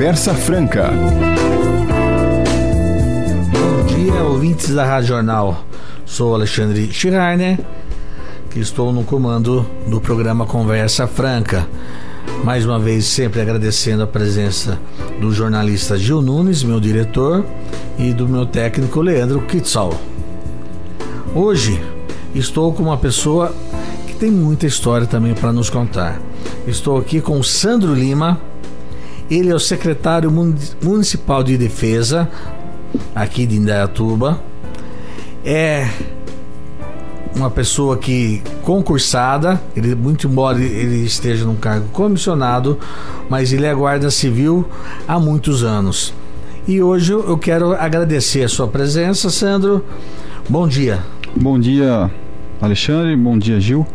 Conversa Franca. Bom dia, ouvintes da Rádio Jornal. Sou Alexandre Schreiner, que estou no comando do programa Conversa Franca. Mais uma vez, sempre agradecendo a presença do jornalista Gil Nunes, meu diretor, e do meu técnico Leandro Kitsal. Hoje estou com uma pessoa que tem muita história também para nos contar. Estou aqui com o Sandro Lima, ele é o secretário municipal de defesa aqui de Indaiatuba. É uma pessoa que concursada, ele muito embora ele esteja num cargo comissionado, mas ele é guarda civil há muitos anos. E hoje eu quero agradecer a sua presença, Sandro. Bom dia. Bom dia, Alexandre. Bom dia, Gil.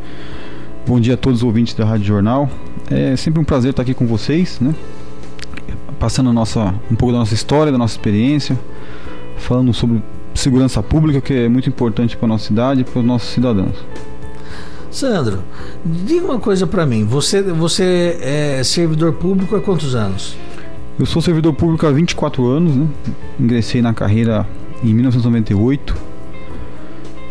Bom dia a todos os ouvintes da Rádio Jornal. É sempre um prazer estar aqui com vocês, né? Passando nossa, um pouco da nossa história, da nossa experiência, falando sobre segurança pública, que é muito importante para a nossa cidade e para os nossos cidadãos. Sandro, diga uma coisa para mim. Você, você é servidor público há quantos anos? Eu sou servidor público há 24 anos, né? Ingressei na carreira em 1998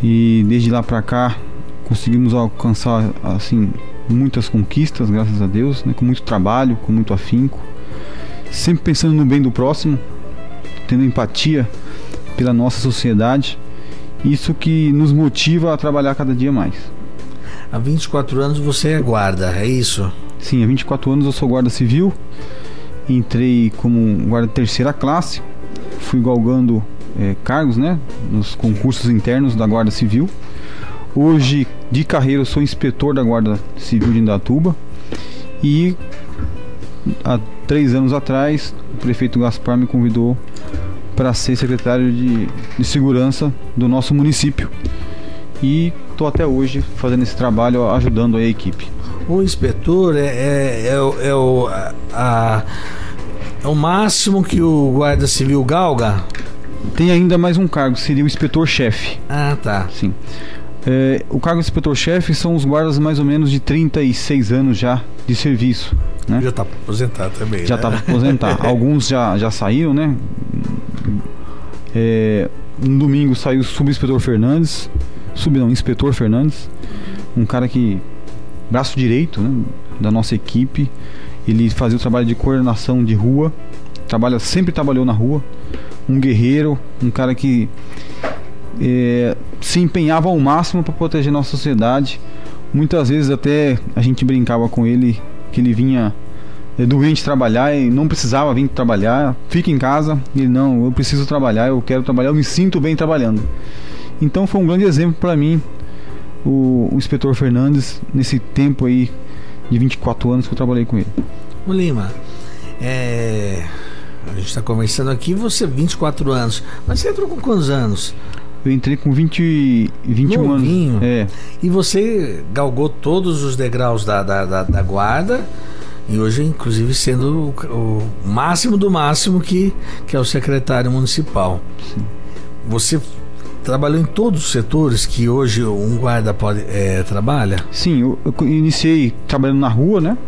e desde lá para cá conseguimos alcançar assim muitas conquistas, graças a Deus, né? com muito trabalho, com muito afinco sempre pensando no bem do próximo, tendo empatia pela nossa sociedade. Isso que nos motiva a trabalhar cada dia mais. Há 24 anos você é guarda, é isso? Sim, há 24 anos eu sou guarda civil. Entrei como guarda terceira classe, fui galgando é, cargos né, nos concursos internos da Guarda Civil. Hoje, de carreira, eu sou inspetor da Guarda Civil de Indatuba e há três anos atrás, o prefeito Gaspar me convidou para ser secretário de, de segurança do nosso município. E estou até hoje fazendo esse trabalho, ajudando a equipe. O inspetor é, é, é, o, é o, a, é o máximo que o guarda civil galga? Tem ainda mais um cargo, seria o inspetor-chefe. Ah, tá. Sim. É, o cargo de inspetor-chefe são os guardas mais ou menos de 36 anos já de serviço. Né? Já está aposentado também. Já está né? aposentado. Alguns já, já saíram, né? É, no domingo saiu o subinspetor Fernandes. Sub não, inspetor Fernandes. Um cara que. braço direito né, da nossa equipe. Ele fazia o trabalho de coordenação de rua. Trabalha, sempre trabalhou na rua. Um guerreiro, um cara que é, se empenhava ao máximo para proteger nossa sociedade. Muitas vezes até a gente brincava com ele que ele vinha é, doente trabalhar e não precisava vir trabalhar, fica em casa. Ele não, eu preciso trabalhar, eu quero trabalhar, eu me sinto bem trabalhando. Então foi um grande exemplo para mim o, o inspetor Fernandes nesse tempo aí de 24 anos que eu trabalhei com ele. O Lima, é... a gente está conversando aqui, você 24 anos, mas você entrou com quantos anos? Eu entrei com 20, 21 Novinho. anos. É. E você galgou todos os degraus da, da, da, da guarda e hoje, inclusive, sendo o, o, máximo do máximo que, que é o secretário municipal. Sim. Você trabalhou em todos os setores que hoje um guarda pode é, trabalha? Sim, eu, eu iniciei trabalhando na rua, né?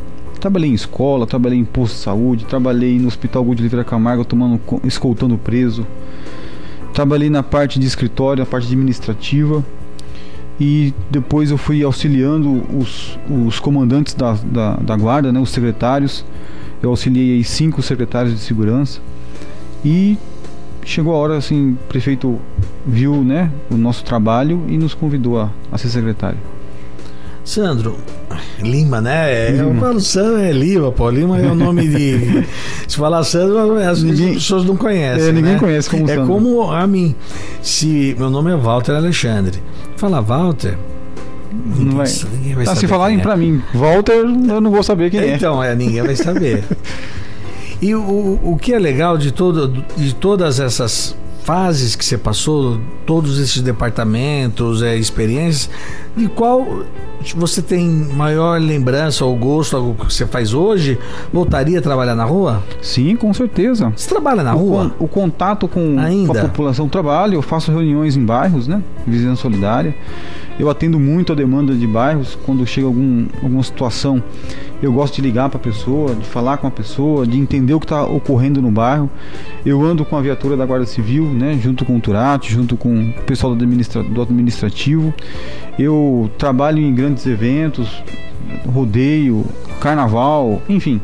Trabalhei em escola, trabalhei em posto de saúde, trabalhei no Hospital Gol de Oliveira Camargo, tomando, escoltando preso. Trabalhei na parte de escritório, na parte administrativa e depois eu fui auxiliando os, os comandantes da, da, da guarda, né, os secretários. Eu auxiliei cinco secretários de segurança e chegou a hora assim, o prefeito viu né, o nosso trabalho e nos convidou a, a ser secretário. Sandro, Lima, né? Lima. Eu falo Sandro é Lima, pô. Lima é o nome de. Se falar Sandro, as ninguém, pessoas não conhecem. É, ninguém né? conhece como é Sandro. É como a mim. Se meu nome é Walter Alexandre. Fala Walter. Ninguém, vai. Ninguém vai tá, se falarem é. pra mim, Walter, eu não vou saber quem é. Então, é, ninguém vai saber. e o, o que é legal de, todo, de todas essas fases que você passou, todos esses departamentos, é, experiências, de qual você tem maior lembrança ou gosto algo que você faz hoje? Voltaria a trabalhar na rua? Sim, com certeza. Você trabalha na o rua? Con, o contato com, com, a população trabalho, eu faço reuniões em bairros, né? Vizinhança Solidária. Eu atendo muito a demanda de bairros. Quando chega algum, alguma situação, eu gosto de ligar para a pessoa, de falar com a pessoa, de entender o que está ocorrendo no bairro. Eu ando com a viatura da Guarda Civil, né, junto com o Turati, junto com o pessoal do, administra do administrativo. Eu trabalho em grandes eventos, rodeio, carnaval, enfim.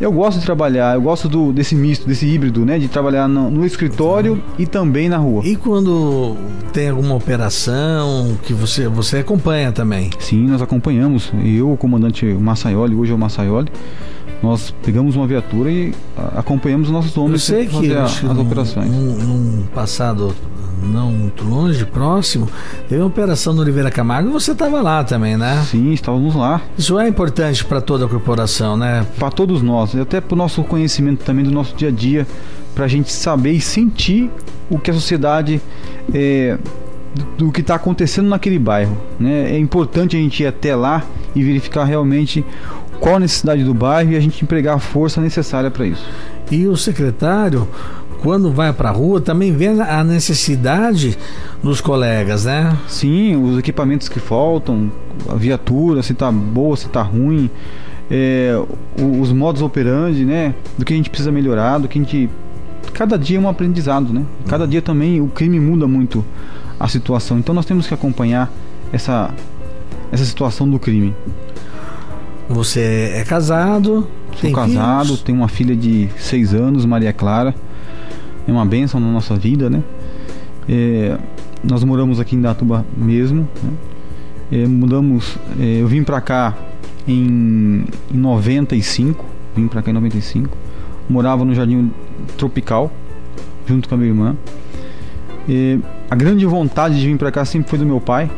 Eu gosto de trabalhar, eu gosto do, desse misto, desse híbrido, né? De trabalhar no, no escritório e também na rua. E quando tem alguma operação que você, você acompanha também? Sim, nós acompanhamos. Eu, o comandante Massaioli, hoje é o Massaioli, nós pegamos uma viatura e acompanhamos nossos homens Eu sei que as num, operações. Num, num passado não muito longe, próximo, teve uma operação no Oliveira Camargo e você estava lá também, né? Sim, estávamos lá. Isso é importante para toda a corporação, né? Para todos nós, e até para o nosso conhecimento também do nosso dia a dia, para a gente saber e sentir o que a sociedade é, do que está acontecendo naquele bairro. Né? É importante a gente ir até lá e verificar realmente qual a necessidade do bairro e a gente empregar a força necessária para isso. E o secretário, quando vai para a rua, também vê a necessidade dos colegas, né? Sim, os equipamentos que faltam, a viatura, se tá boa, se tá ruim, é, os modos operandi, né? Do que a gente precisa melhorar, do que a gente. Cada dia é um aprendizado, né? Cada dia também o crime muda muito a situação. Então nós temos que acompanhar essa, essa situação do crime. Você é casado? Sou casado, filhos? tenho uma filha de 6 anos, Maria Clara. É uma bênção na nossa vida, né? É, nós moramos aqui em Datuba mesmo. Né? É, mudamos, é, eu vim pra cá em, em 95. Vim pra cá em 95. Morava no Jardim Tropical, junto com a minha irmã. É, a grande vontade de vir pra cá sempre foi do meu pai.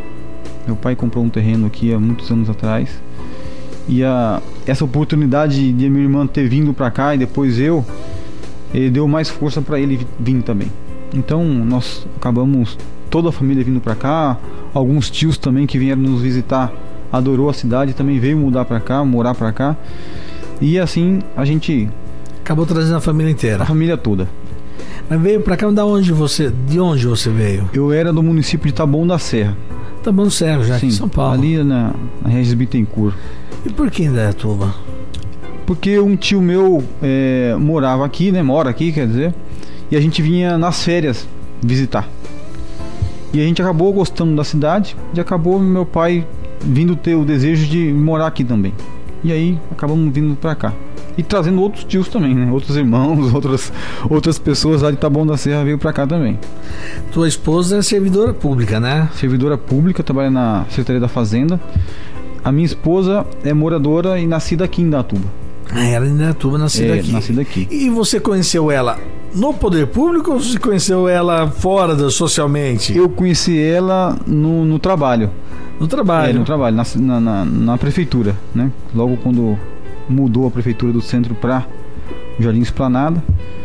Meu pai comprou um terreno aqui há muitos anos atrás. E a, essa oportunidade de minha irmã ter vindo pra cá e depois eu, eh, deu mais força para ele vir também. Então nós acabamos toda a família vindo para cá, alguns tios também que vieram nos visitar, adorou a cidade, também veio mudar para cá, morar para cá. E assim a gente Acabou trazendo a família inteira. a família toda. Mas veio pra cá, da onde você, de onde você veio? Eu era do município de Taboão da Serra. Tá bom Serra, já aqui em São Paulo. ali na, na Regis Bittencourt. E por que Indaiatuba? Porque um tio meu é, morava aqui, né? Mora aqui, quer dizer. E a gente vinha nas férias visitar. E a gente acabou gostando da cidade e acabou meu pai vindo ter o desejo de morar aqui também. E aí acabamos vindo pra cá. E trazendo outros tios também, né? Outros irmãos, outras, outras pessoas lá de Taboão da Serra veio pra cá também. Tua esposa é servidora pública, né? Servidora pública, trabalha na Secretaria da Fazenda. A minha esposa é moradora e nascida aqui em Datuba. Ah, ela é Indaiatuba, nascida É, aqui. nascida aqui. E você conheceu ela no poder público ou você conheceu ela fora do, socialmente? Eu conheci ela no, no trabalho. No É, trabalho. no trabalho, na, na- na prefeitura, né? Logo quando mudou a prefeitura do centro para Jardim Esplanada,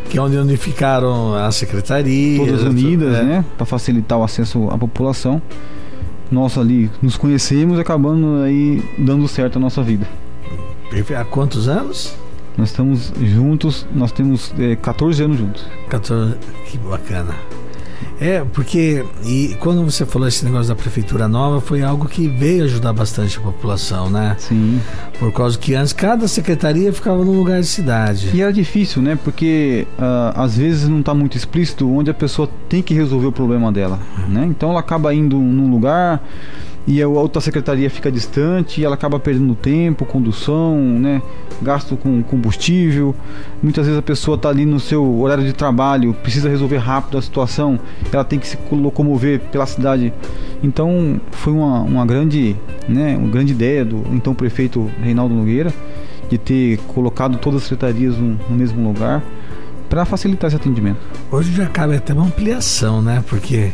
Que é onde unificaram a secretaria. todas unidas, é. né? Para facilitar o acesso à população. Nós ali nos conhecemos e acabando aí dando certo a nossa vida. Há quantos anos? Nós estamos juntos, nós temos é, 14 anos juntos. 14. Que bacana. É, porque e quando você falou esse negócio da prefeitura nova, foi algo que veio ajudar bastante a população, né? Sim. Por causa que antes cada secretaria ficava num lugar de cidade. E era difícil, né? Porque ah, às vezes não está muito explícito onde a pessoa tem que resolver o problema dela, né? Então ela acaba indo num lugar e a outra secretaria fica distante e ela acaba perdendo tempo, condução, né? Gasto com combustível. Muitas vezes a pessoa está ali no seu horário de trabalho, precisa resolver rápido a situação, ela tem que se locomover pela cidade. Então foi uma, uma grande, né? Uma grande ideia do então prefeito Reinaldo Nogueira de ter colocado todas as secretarias no, no mesmo lugar para facilitar esse atendimento. Hoje já cabe até uma ampliação, né? Porque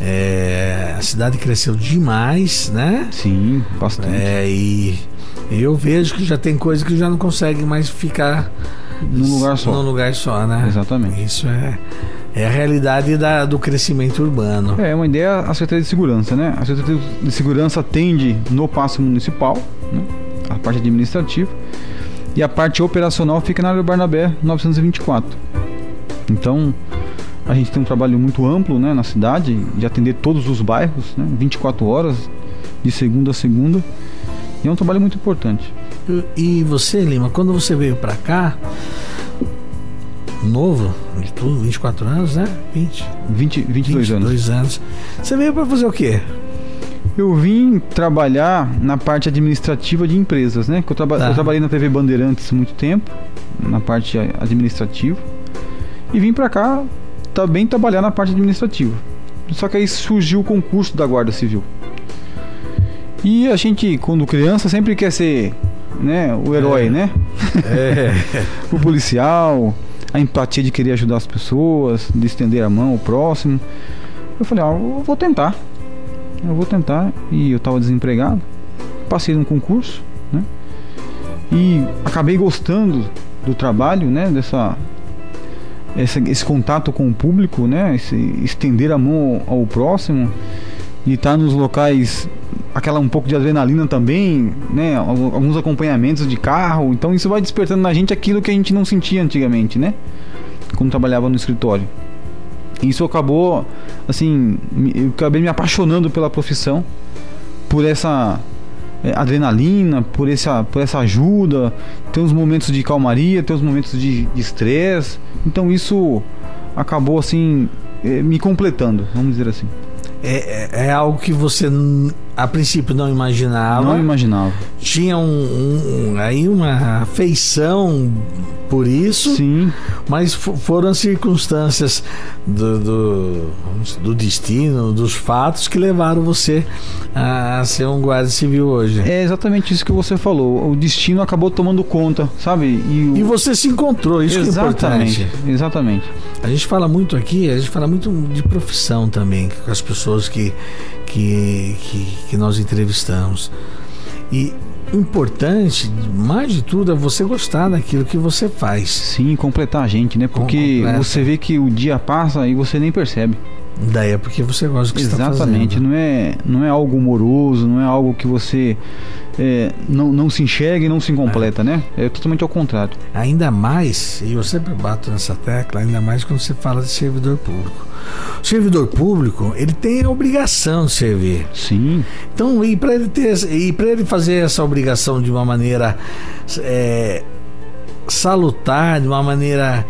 é, a cidade cresceu demais, né? Sim, bastante. É, e eu vejo que já tem coisa que já não consegue mais ficar Num lugar só. num lugar só, né? Exatamente. Isso é, é a realidade da, do crescimento urbano. É uma ideia a Secretaria de Segurança, né? A Secretaria de Segurança atende no passo municipal, né? a parte administrativa, e a parte operacional fica na área Barnabé 924. Então, a gente tem um trabalho muito amplo né, na cidade, de atender todos os bairros, né, 24 horas, de segunda a segunda. E é um trabalho muito importante. E você, Lima, quando você veio para cá, novo, de tudo, 24 anos, né? 20, 20 22, 22 anos. anos. Você veio para fazer o quê? Eu vim trabalhar na parte administrativa de empresas, né? Eu, traba tá. eu trabalhei na TV Bandeirantes muito tempo, na parte administrativa. E vim para cá também trabalhar na parte administrativa. Só que aí surgiu o concurso da Guarda Civil. E a gente, quando criança, sempre quer ser né, o herói, é. né? É. o policial, a empatia de querer ajudar as pessoas, de estender a mão ao próximo. Eu falei, ah, eu vou tentar. Eu vou tentar. E eu estava desempregado. Passei num concurso, né? E acabei gostando do trabalho, né? Dessa esse, esse contato com o público, né? Esse, estender a mão ao próximo e estar tá nos locais aquela um pouco de adrenalina também, né? Alguns acompanhamentos de carro. Então isso vai despertando na gente aquilo que a gente não sentia antigamente, né? Quando trabalhava no escritório. Isso acabou, assim, eu acabei me apaixonando pela profissão, por essa adrenalina, por essa, por essa ajuda. Tem uns momentos de calmaria, tem uns momentos de estresse. Então isso acabou assim é, me completando, vamos dizer assim. É, é, é algo que você a princípio não imaginava. Não imaginava. Tinha um, um, aí uma afeição por isso. Sim. Mas foram as circunstâncias do, do, do, destino, dos fatos que levaram você a ser um guarda civil hoje. É exatamente isso que você falou. O destino acabou tomando conta, sabe? E, o... e você se encontrou, isso exatamente, que é importante. Exatamente. A gente fala muito aqui, a gente fala muito de profissão também, com as pessoas que que, que, que nós entrevistamos. E importante, mais de tudo, é você gostar daquilo que você faz. Sim, completar a gente, né? Porque você vê que o dia passa e você nem percebe. Daí é porque você gosta do que Exatamente, está não é, não é algo moroso, não é algo que você é, não, não se enxerga e não se completa, é. né? É totalmente ao contrário. Ainda mais, e eu sempre bato nessa tecla, ainda mais quando você fala de servidor público. O servidor público, ele tem a obrigação de servir. Sim. Então, e para ele ter e para ele fazer essa obrigação de uma maneira é, salutar, de uma maneira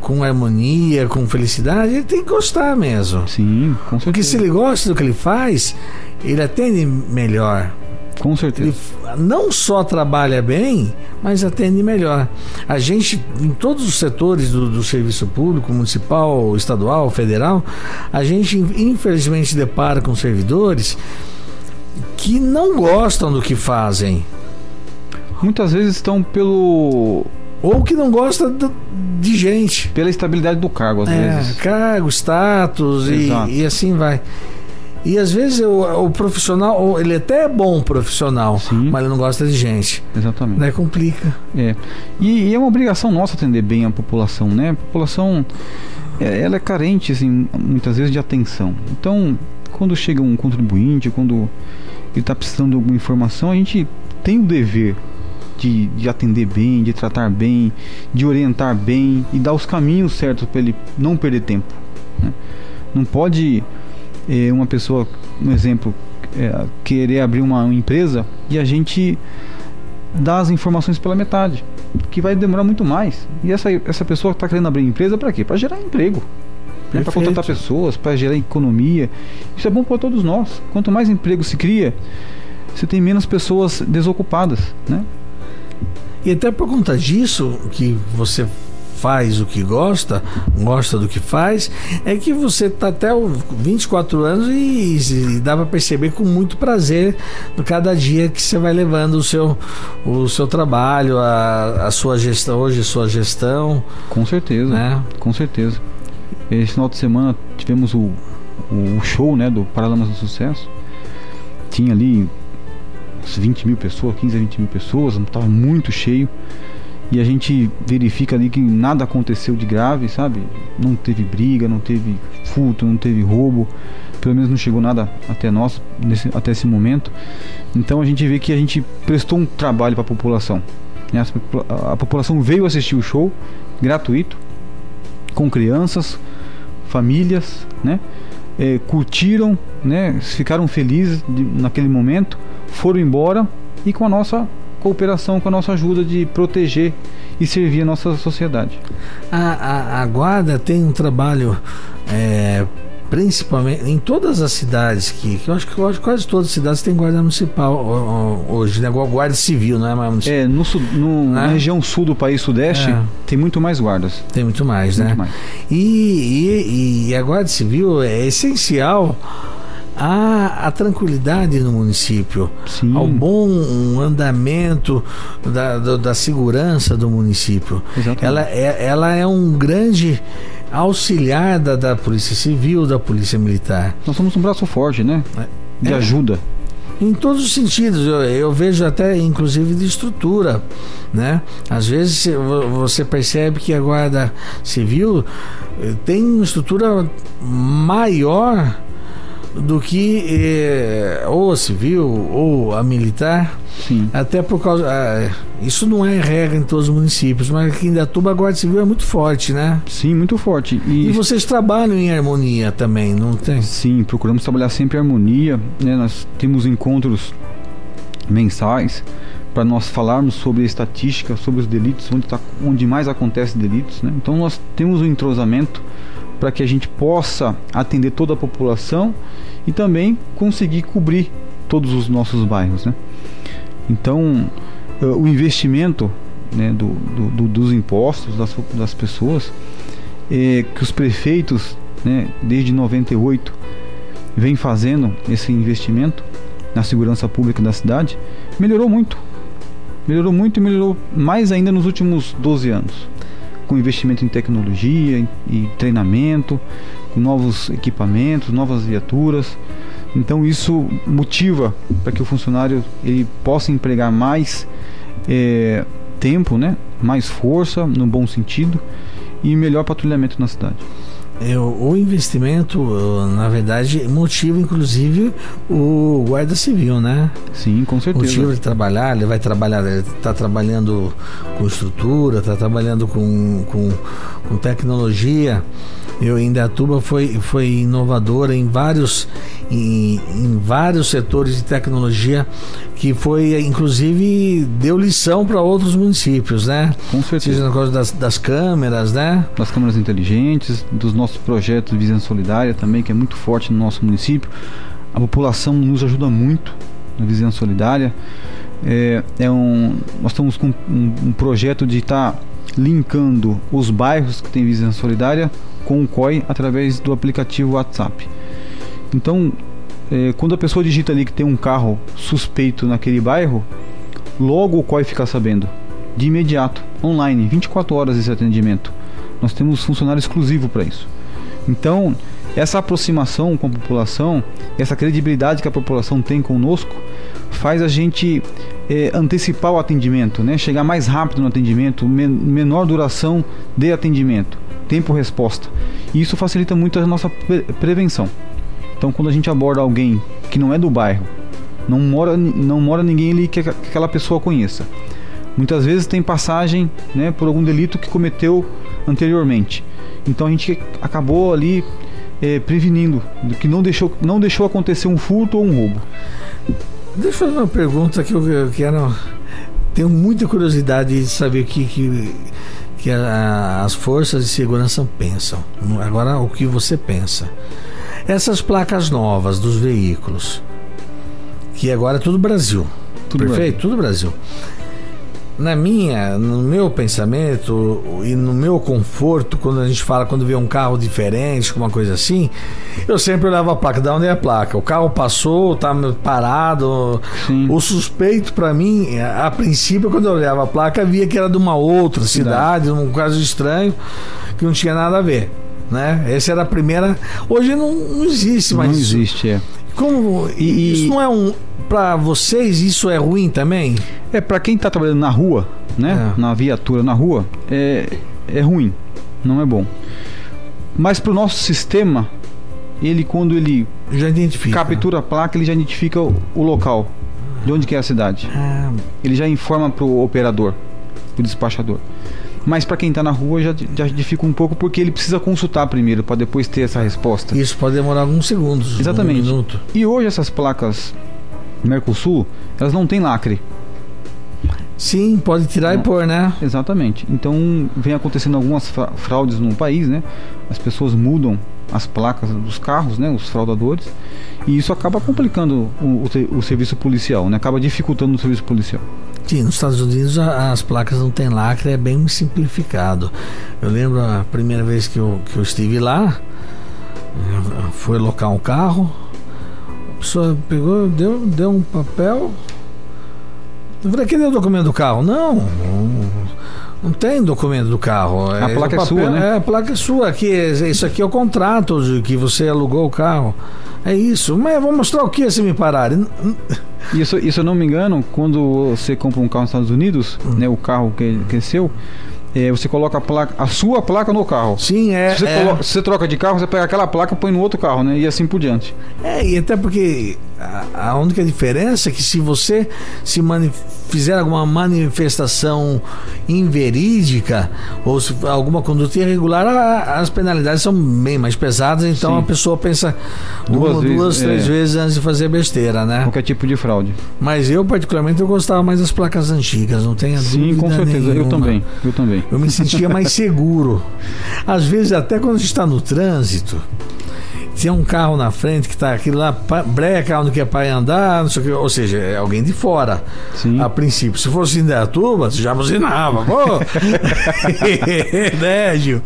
com harmonia, com felicidade, ele tem que gostar mesmo. Sim, com certeza. Porque se ele gosta do que ele faz, ele atende melhor. Com certeza. Ele não só trabalha bem, mas atende melhor. A gente, em todos os setores do, do, serviço público, municipal, estadual, federal, a gente infelizmente depara com servidores que não gostam do que fazem. Muitas vezes estão pelo ou que não gosta de gente. Pela estabilidade do cargo, às é, vezes. Cargo, status e, e, assim vai. E às vezes o, o, profissional, ele até é bom profissional, Sim. mas ele não gosta de gente. Exatamente. Daí complica. É. E, e, é uma obrigação nossa atender bem a população, né? A população, é, ela é carente, assim, muitas vezes de atenção. Então, quando chega um contribuinte, quando ele está precisando de alguma informação, a gente tem o dever de, de atender bem, de tratar bem, de orientar bem e dar os caminhos certos para ele não perder tempo. Né? Não pode é, uma pessoa, um exemplo, é, querer abrir uma, uma empresa e a gente dar as informações pela metade, que vai demorar muito mais. E essa, essa pessoa está querendo abrir empresa para quê? Para gerar emprego. Né? Para contratar pessoas, para gerar economia. Isso é bom para todos nós. Quanto mais emprego se cria, você tem menos pessoas desocupadas, né? E até por conta disso que você faz o que gosta, gosta do que faz, é que você está até 24 anos e, e dá para perceber com muito prazer no cada dia que você vai levando o seu, o seu trabalho, a, a sua gestão, hoje sua gestão. Com certeza, né? com certeza. Esse final de semana tivemos o, o show né, do Paralamas do Sucesso. Tinha ali 20 mil pessoas, 15 a 20 mil pessoas, estava muito cheio. E a gente verifica ali que nada aconteceu de grave, sabe? Não teve briga, não teve furto, não teve roubo, pelo menos não chegou nada até nós nesse, até esse momento. Então a gente vê que a gente prestou um trabalho para a população. A, a população veio assistir o show gratuito, com crianças, famílias, né? É, curtiram, né? Ficaram felizes de, naquele momento, foram embora e com a nossa cooperação, com a nossa ajuda de proteger e servir a nossa sociedade. A, a, a guarda tem um trabalho é, principalmente em todas as cidades que, que eu acho que quase todas as cidades têm guarda municipal hoje, né? Guarda civil, não é mais municipal. É, no, no na região sul do país sudeste é. tem muito mais guardas. Tem muito mais, muito né? Mais. E, e, e a guarda civil é essencial a, a tranquilidade no município, Sim. ao bom andamento da, da, da segurança do município. Ela é, ela é um grande auxiliar da, da Polícia Civil, da Polícia Militar. Nós somos um braço forte, né? É. De é. ajuda. Em todos os sentidos, eu, eu, vejo até inclusive de estrutura, né? Às vezes você percebe que a Guarda Civil eh, tem uma estrutura maior do que eh, ou a civil ou a militar. Sim. Até por causa. Ah, isso não é regra em todos os municípios, mas aqui em Datuba a Guarda Civil é muito forte, né? Sim, muito forte. E... e vocês trabalham em harmonia também, não tem? Sim, procuramos trabalhar sempre em harmonia. Né? Nós temos encontros mensais para nós falarmos sobre a estatística, sobre os delitos, onde, tá, onde mais acontece delitos. Né? Então nós temos um entrosamento para que a gente possa atender toda a população e também conseguir cobrir todos os nossos bairros. Né? Então, uh, o investimento né, do, do, dos impostos das, das pessoas, é, que os prefeitos, né, desde 98, vem fazendo esse investimento na segurança pública da cidade, melhorou muito. Melhorou muito e melhorou mais ainda nos últimos 12 anos com investimento em tecnologia e treinamento, com novos equipamentos, novas viaturas. Então isso motiva para que o funcionário ele possa empregar mais é, tempo, né? mais força, no bom sentido, e melhor patrulhamento na cidade. É, o investimento, na verdade, motiva inclusive o guarda civil, né? Sim, com certeza. Motiva de trabalhar, ele vai trabalhar, ele está trabalhando com estrutura, está trabalhando com, com, com tecnologia. Eu em Datuba foi, foi inovadora em vários, em, em vários setores de tecnologia que foi, inclusive, deu lição para outros municípios, né? Com certeza. Seja na das, das câmeras, né? Das câmeras inteligentes, dos nossos projetos de Visão Solidária também, que é muito forte no nosso município. A população nos ajuda muito na Visão Solidária. É, é um, nós estamos com um, um projeto de estar tá linkando os bairros que têm Visão Solidária com o COI através do aplicativo WhatsApp. Então, é, quando a pessoa digita ali que tem um carro suspeito naquele bairro, logo o COI fica sabendo, de imediato, online, 24 horas esse atendimento. Nós temos funcionário exclusivo para isso. Então, essa aproximação com a população, essa credibilidade que a população tem conosco, faz a gente é, antecipar o atendimento, né? chegar mais rápido no atendimento, men menor duração de atendimento, tempo-resposta. E isso facilita muito a nossa pre prevenção. Então, quando a gente aborda alguém que não é do bairro, não mora, não mora ninguém ali que, que aquela pessoa conheça. Muitas vezes tem passagem né, por algum delito que cometeu anteriormente. Então a gente acabou ali é, prevenindo que não deixou, não deixou acontecer um furto ou um roubo. Deixa eu fazer uma pergunta que eu, eu quero. Tenho muita curiosidade de saber o que, que, que a, as forças de segurança pensam. Agora, o que você pensa. Essas placas novas dos veículos, que agora é tudo Brasil. Tudo perfeito? Brasil. Tudo Brasil. Na minha, no meu pensamento e no meu conforto, quando a gente fala quando vê um carro diferente, uma coisa assim, eu sempre olhava a placa, da onde é a placa? O carro passou, tá parado. Sim. O suspeito para mim, a princípio, quando eu olhava a placa, via que era de uma outra cidade, cidade um caso estranho, que não tinha nada a ver né? Essa era a primeira. Hoje não, não existe mais. Não existe, é. Como e, isso não é um para vocês isso é ruim também? É para quem está trabalhando na rua, né? É. Na viatura na rua é é ruim, não é bom. Mas para o nosso sistema, ele quando ele já identifica. captura a placa, ele já identifica o, o local de onde que é a cidade. Ah. Ele já informa para o operador, o despachador. Mas para quem está na rua já, já dificulta um pouco porque ele precisa consultar primeiro para depois ter essa resposta. Isso pode demorar alguns segundos. Exatamente. Um minuto. E hoje essas placas Mercosul, elas não têm lacre. Sim, pode tirar Não. e pôr, né? Exatamente. Então vem acontecendo algumas fra- fraudes no país, né? As pessoas mudam as placas dos carros, né? Os fraudadores. E isso acaba complicando o, o o serviço policial, né? Acaba dificultando o serviço policial. Sim, nos Estados Unidos as placas não tem lacre, é bem simplificado. Eu lembro a primeira vez que eu, que eu estive lá, eu fui alocar um carro, pessoa pegou, deu, deu um papel. Eu falei, cadê o documento do carro? Não, não, tem documento do carro. A placa é sua, né? É, a placa é sua. Aqui, isso aqui é o contrato de que você alugou o carro. É isso. Mas eu vou mostrar o que se me pararem. Isso, isso eu não me engano, quando você compra um carro nos Estados Unidos, né? O carro que, que é seu, é, você coloca a, placa, a sua placa no carro. Sim, é. Se você, é. coloca- se você troca de carro, você pega aquela placa e põe no outro carro, né? E assim por diante. É, e até porque a, a única diferença é que se você se mani- fizer alguma manifestação inverídica ou se alguma conduta irregular, a- as penalidades são bem mais pesadas, então Sim. a pessoa pensa Duas uma, vezes, duas, três é. vezes antes de fazer besteira, né? Qualquer tipo de fraude. Mas eu, particularmente, eu gostava mais das placas antigas, não tenha Sim, dúvida com certeza. Eu nenhuma. também. Eu também. Eu me sentia mais seguro. Às vezes, até quando a gente está no trânsito, tem um carro na frente que está aquilo lá, breca onde quer para andar, não sei o que, ou seja, é alguém de fora. Sim. A princípio, se fosse Indaiatuba, você já buzinava. Pô! né, Gil?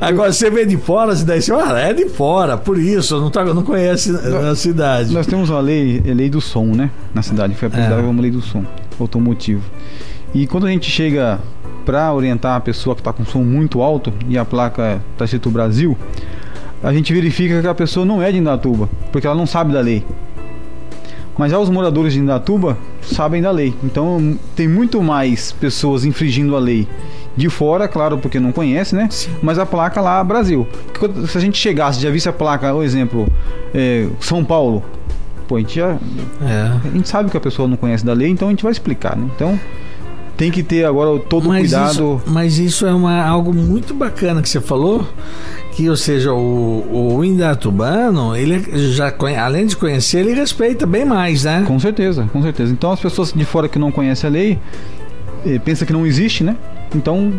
Agora você vê de fora, você daí você ah, é de fora, por isso, não, tá, não conhece a cidade. Nós temos uma lei, é lei do som, né? Na cidade. Foi apelidada É. como lei do som automotivo. E quando a gente chega para orientar a pessoa que está com som muito alto e a placa está escrito Brasil, a gente verifica que a pessoa não é de Indatuba, porque ela não sabe da lei. Mas já os moradores de Indatuba sabem da lei. Então tem muito mais pessoas infringindo a lei de fora, claro, porque não conhece, né? Sim. Mas a placa lá, Brasil. Porque se a gente chegasse, já visse a placa, o exemplo, é, São Paulo, pô, a gente já. É. A gente sabe que a pessoa não conhece da lei, então a gente vai explicar, né? Então tem que ter agora todo o cuidado. Isso, mas isso é uma, algo muito bacana que você falou, que ou seja, o, o Indatubano, ele já conhe- além de conhecer, ele respeita bem mais, né? Com certeza, com certeza. Então as pessoas de fora que não conhecem a lei eh, pensa que não existe, né? Então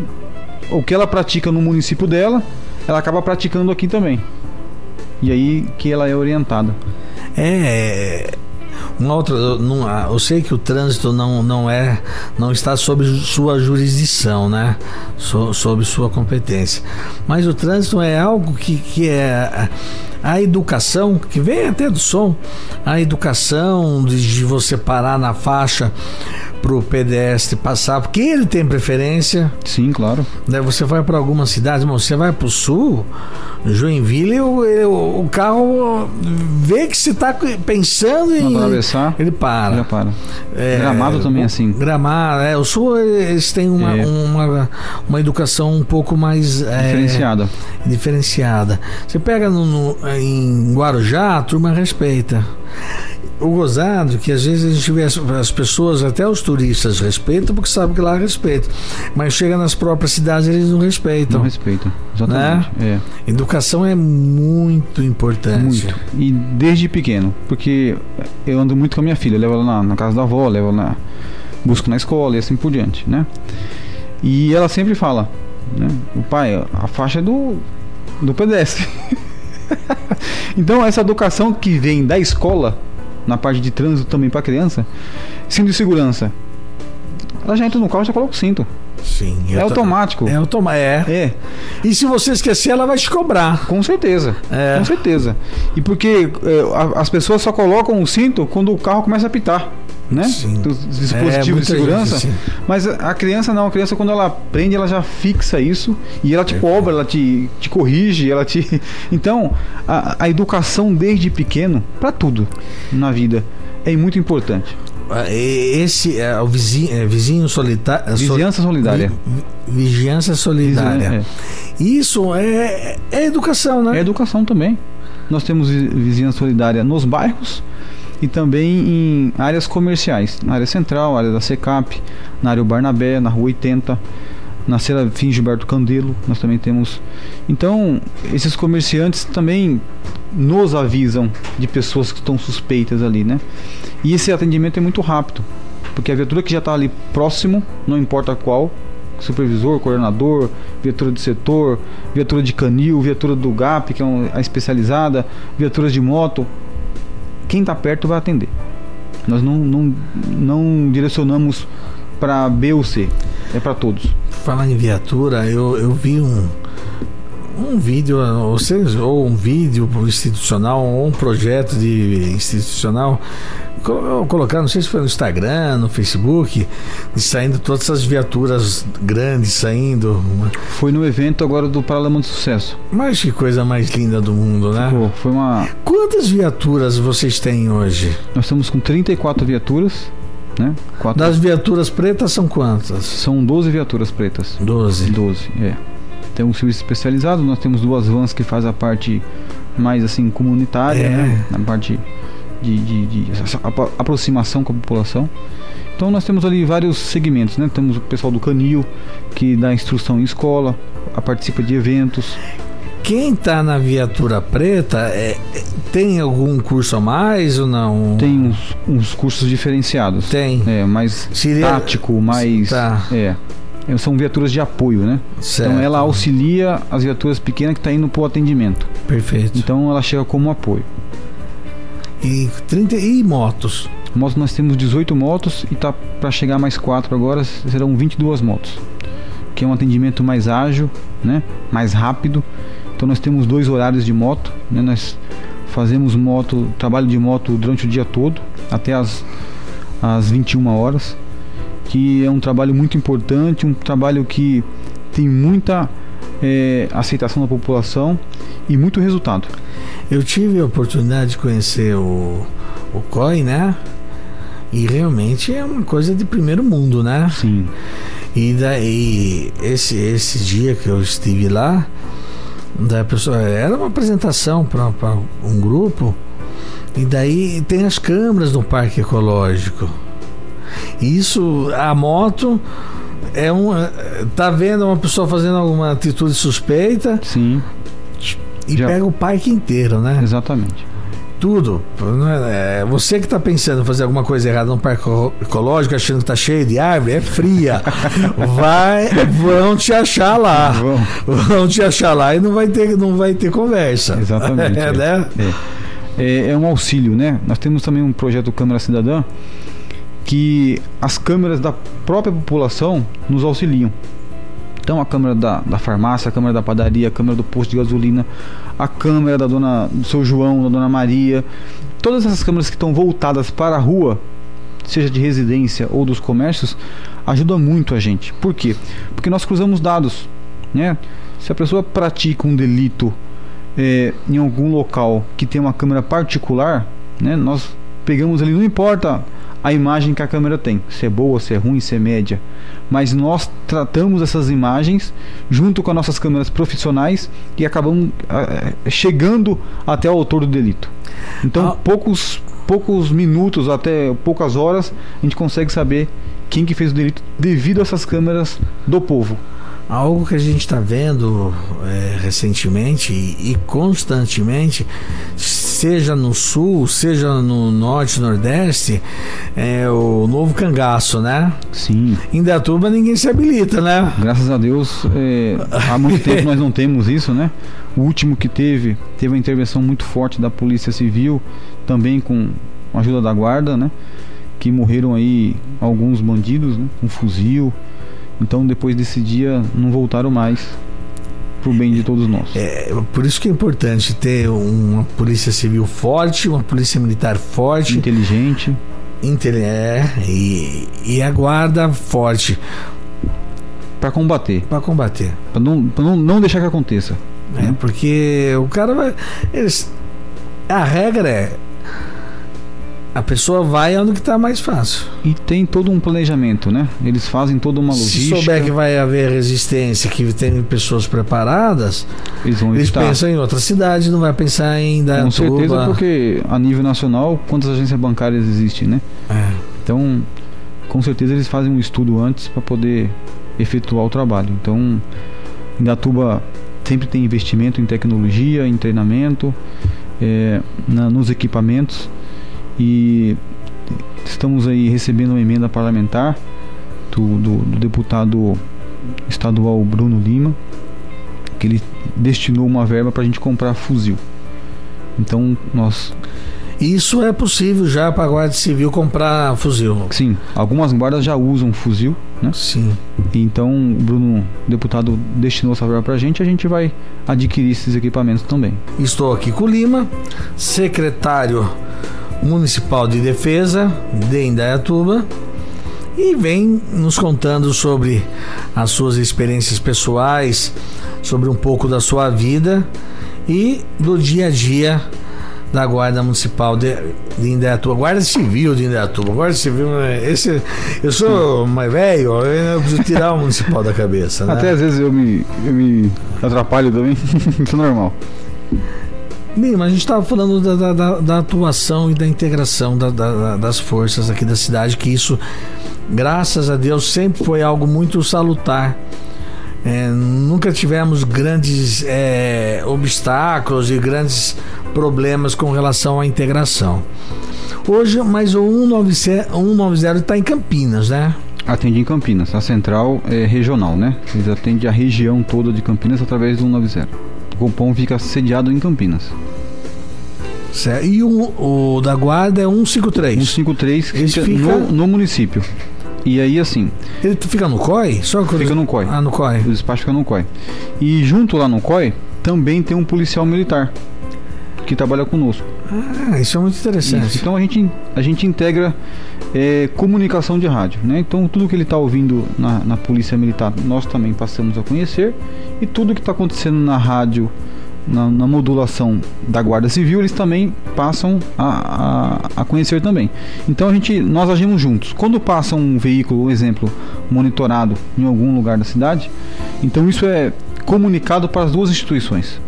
o que ela pratica no município dela, ela acaba praticando aqui também. E aí que ela é orientada. É. Uma outra, eu, não, ah, eu sei que o trânsito não, não é, não está sob sua jurisdição, né? So, sob sua competência. Mas o trânsito é algo que, que é a, a educação, que vem até do som, a educação de, de você parar na faixa para o pedestre passar, porque ele tem preferência. Sim, claro. Né? Você vai para alguma cidade, mas você vai para o sul, Joinville, o, o, carro vê que você está pensando em. Atravessar, Ele para. já para. É, Gramado também é assim. Gramado, é. O sul eles têm uma, É. uma, uma educação um pouco mais. é, Diferenciada. diferenciada. Você pega no, no- em Guarujá, a turma respeita. O gozado que às vezes a gente vê as, as pessoas, até os turistas respeitam porque sabem que lá respeita. Mas chega nas próprias cidades eles não respeitam. Não respeita. Exatamente. É. Educação é muito importante. Muito. E desde pequeno. Porque eu ando muito com a minha filha. Levo ela na, na casa da avó, levo ela na. Busco na escola e assim por diante, né? E ela sempre fala, né? O pai, a faixa é do, do pedestre. então essa educação que vem da escola, na parte de trânsito também para criança, cinto de segurança. Ela já entra no carro e já coloca o cinto. Sim. É automático. É automático. É. É, E se você esquecer, ela vai te cobrar. com certeza. É. Com certeza. E porque é, as pessoas só colocam o cinto quando o carro começa a apitar, né? Sim. Dos É, dispositivos de muita segurança. gente. Mas a criança não, a criança quando ela aprende, ela já fixa isso e ela te É. cobra, ela te, te corrige, ela te. Então, a, a educação desde pequeno, para tudo na vida, é muito importante. Ah, Esse é o vizinho, é, vizinho solitário. Vizinhança solidária. Vigilância solidária. É. Isso é, é educação, né? É educação também. Nós temos vi- vizinhança solidária nos bairros e também em áreas comerciais, na área central, área da Secap, na área Barnabé, na rua 80. na Cera Fim Gilberto Candelo, nós também temos. Então, esses comerciantes também nos avisam de pessoas que estão suspeitas ali, né? E esse atendimento é muito rápido, porque a viatura que já está ali próximo, não importa qual, supervisor, coordenador, viatura de setor, viatura de canil, viatura do GAP, que é a especializada, viaturas de moto, quem está perto vai atender. Nós não, não, não direcionamos para B ou C, é para todos. Falar em viatura, eu, eu vi um, um vídeo, ou seja, ou um vídeo institucional, ou um projeto de institucional colocar, não sei se foi no Instagram, no Facebook, saindo todas essas viaturas grandes saindo. Foi no evento agora do Paralama de Sucesso. Mas que coisa mais linda do mundo, né? Pô, foi uma. Quantas viaturas vocês têm hoje? Nós estamos com 34 viaturas. Né? Quatro... Das viaturas pretas são quantas? São 12 viaturas pretas. 12? 12, é. Tem um serviço especializado, nós temos duas vans que faz a parte mais assim comunitária, é. né? Na parte de, de, de aproximação com a população. Então nós temos ali vários segmentos, né? Temos o pessoal do Canil, que dá instrução em escola, participa de eventos. Quem está na viatura preta é, tem algum curso a mais ou não? Tem uns, uns cursos diferenciados. Tem. É, mais Seria... tático, mais. Tá. É. São viaturas de apoio, né? Certo. Então ela auxilia as viaturas pequenas que estão tá indo para o atendimento. Perfeito. Então ela chega como apoio. E, 30, e motos? Motos nós temos 18 motos e tá para chegar mais 4 agora, serão 22 motos. Que é um atendimento mais ágil, né? Mais rápido. Então nós temos dois horários de moto, né? Nós fazemos moto, trabalho de moto durante o dia todo, até as, as 21 horas, que é um trabalho muito importante, um trabalho que tem muita é, aceitação da população e muito resultado. Eu tive a oportunidade de conhecer o, o COI, né? E realmente é uma coisa de primeiro mundo, né? Sim. E daí, esse, esse dia que eu estive lá, da pessoa, era uma apresentação para um grupo, e daí tem as câmeras no parque ecológico. Isso, a moto é um. Tá vendo uma pessoa fazendo alguma atitude suspeita? Sim. E Já. pega o parque inteiro, né? Exatamente. Tudo. É, você que está pensando em fazer alguma coisa errada no parque ecológico, achando que está cheio de árvore, é fria. vai, vão te achar lá. Vão. vão te achar lá e não vai ter, não vai ter conversa. Exatamente. É, né? É. É, é um auxílio, né? Nós temos também um projeto Câmara Cidadã que as câmeras da própria população nos auxiliam. Então a câmera da, da farmácia, a câmera da padaria, a câmera do posto de gasolina, a câmera da dona do seu João, da dona Maria, todas essas câmeras que estão voltadas para a rua, seja de residência ou dos comércios, ajuda muito a gente. Por quê? Porque nós cruzamos dados, né? Se a pessoa pratica um delito é, em algum local que tem uma câmera particular, né? Nós pegamos ali, não importa a imagem que a câmera tem, se é boa, se é ruim, se é média. Mas nós tratamos essas imagens junto com as nossas câmeras profissionais e acabamos uh, chegando até o autor do delito. Então, ah. poucos, poucos minutos, até poucas horas, a gente consegue saber quem que fez o delito devido a essas câmeras do povo. Algo que a gente está vendo é, recentemente e, e, constantemente, seja no sul, seja no norte, nordeste, é o novo cangaço, né? Sim. Em Datuba ninguém se habilita, né? Graças a Deus, é, há muito tempo nós não temos isso, né? O último que teve, teve uma intervenção muito forte da Polícia Civil, também com a ajuda da guarda, né? Que morreram aí alguns bandidos, né? Com fuzil. Então depois desse dia não voltaram mais pro bem de todos nós. É, por isso que é importante ter uma polícia civil forte, uma polícia militar forte, inteligente, intele é, e, e a guarda forte para combater, para combater, para não, pra não não deixar que aconteça. É, né? porque o cara vai eles, a regra é a pessoa vai onde que está mais fácil. E tem todo um planejamento, né? Eles fazem toda uma logística. Se souber que vai haver resistência, que tem pessoas preparadas, eles vão eles pensam em outra cidade, não vai pensar em dar Com certeza, porque a nível nacional, quantas agências bancárias existem, né? É. Então, com certeza eles fazem um estudo antes para poder efetuar o trabalho. Então, Indatuba sempre tem investimento em tecnologia, em treinamento, é, na, nos equipamentos e estamos aí recebendo uma emenda parlamentar do, do, do deputado estadual Bruno Lima, que ele destinou uma verba para a gente comprar fuzil. Então nós isso é possível já para a Guarda Civil comprar fuzil. Sim, algumas guardas já usam fuzil, né? Sim. Então, o Bruno, deputado, destinou essa verba para a gente, a gente vai adquirir esses equipamentos também. Estou aqui com o Lima, secretário municipal de defesa de Indaiatuba e vem nos contando sobre as suas experiências pessoais, sobre um pouco da sua vida e do dia a dia da Guarda Municipal de, de Indaiatuba, Guarda Civil de Indaiatuba. Guarda Civil, né? esse, eu sou mais velho, eu preciso tirar o municipal da cabeça. Né? Até às vezes eu me, eu me atrapalho também, isso é normal. Bem, a gente estava falando da, da, da, atuação e da integração da, da, das forças aqui da cidade, que isso, graças a Deus, sempre foi algo muito salutar é, nunca tivemos grandes é, obstáculos e grandes problemas com relação à integração. Hoje, mas o 190 está em Campinas, né? Atende em Campinas. A central é regional, né? Eles atendem a região toda de Campinas através do 190. O Compom fica sediado em Campinas. Certo. E o, o da Guarda é 153? 153 fica, fica... No, no município. E aí, assim. Ele fica no COI? Só Fica no COI. Ah, no COI. O despacho fica no COI. E junto lá no COI também tem um policial militar que trabalha conosco. Ah, isso é muito interessante. Isso. Então a gente, a gente integra é, comunicação de rádio. Né? Então tudo que ele está ouvindo na, na Polícia Militar nós também passamos a conhecer. E tudo que está acontecendo na rádio na, na, modulação da Guarda Civil, eles também passam a, a, a, conhecer também. Então a gente, nós agimos juntos. Quando passa um veículo, um exemplo, monitorado em algum lugar da cidade, então isso é comunicado para as duas instituições.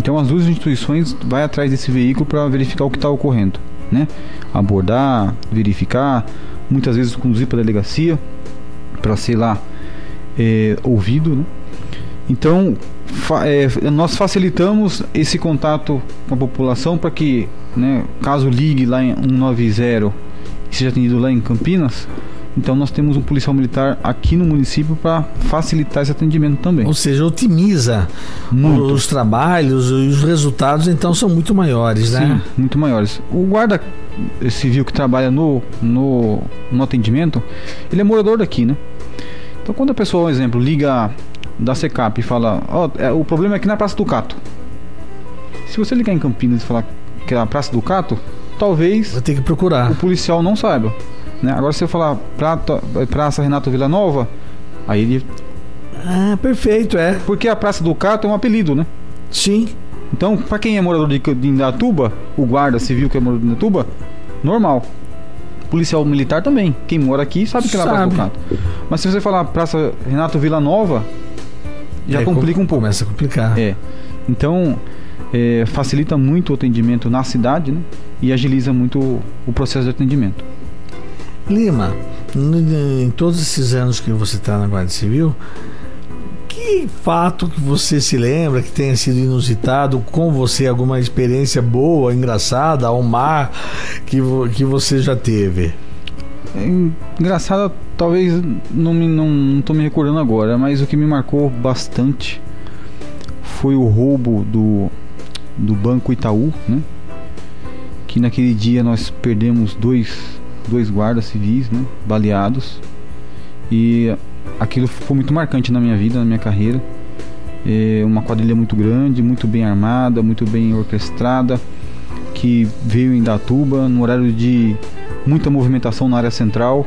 Então as duas instituições vai atrás desse veículo para verificar o que está ocorrendo, né? Abordar, verificar, muitas vezes conduzir para a delegacia para ser lá é, ouvido, né? Então fa é, nós facilitamos esse contato com a população para que, né, caso ligue lá em 190 e seja atendido lá em Campinas, então nós temos um policial militar aqui no município para facilitar esse atendimento também. Ou seja, otimiza muito. os trabalhos e os resultados então são muito maiores, né? Sim, muito maiores. O guarda civil que trabalha no, no, no atendimento, ele é morador daqui, né? Então quando a pessoa, por exemplo, liga da SECAP e fala, ó, oh, o problema é aqui na Praça do Cato. Se você ligar em Campinas e falar que é a Praça do Cato, talvez vai ter que procurar. O policial não saiba, né? Agora se eu falar Prata, Praça Renato Villanova, aí ele Ah, perfeito, é. Porque a Praça do Cato é um apelido, né? Sim. Então, para quem é morador de, de Indatuba, o guarda civil que é morador de Indatuba, normal. Policial militar também. Quem mora aqui sabe que é a Praça do Cato. Mas se você falar Praça Renato Villanova, já é, complica um pouco. Começa a complicar. É. Então, é, facilita muito o atendimento na cidade né? e agiliza muito o, o processo de atendimento. Lima, em todos esses anos que você está na Guarda Civil, que fato que você se lembra que tenha sido inusitado com você, alguma experiência boa, engraçada, ao mar que, que você já teve? É engraçada, talvez não, me, não, não me recordando agora, mas o que me marcou bastante foi o roubo do, do Banco Itaú, né? Que naquele dia nós perdemos dois, dois guardas civis, né? Baleados. E aquilo foi muito marcante na minha vida, na minha carreira. É uma quadrilha muito grande, muito bem armada, muito bem orquestrada, que veio em Datuba no horário de muita movimentação na área central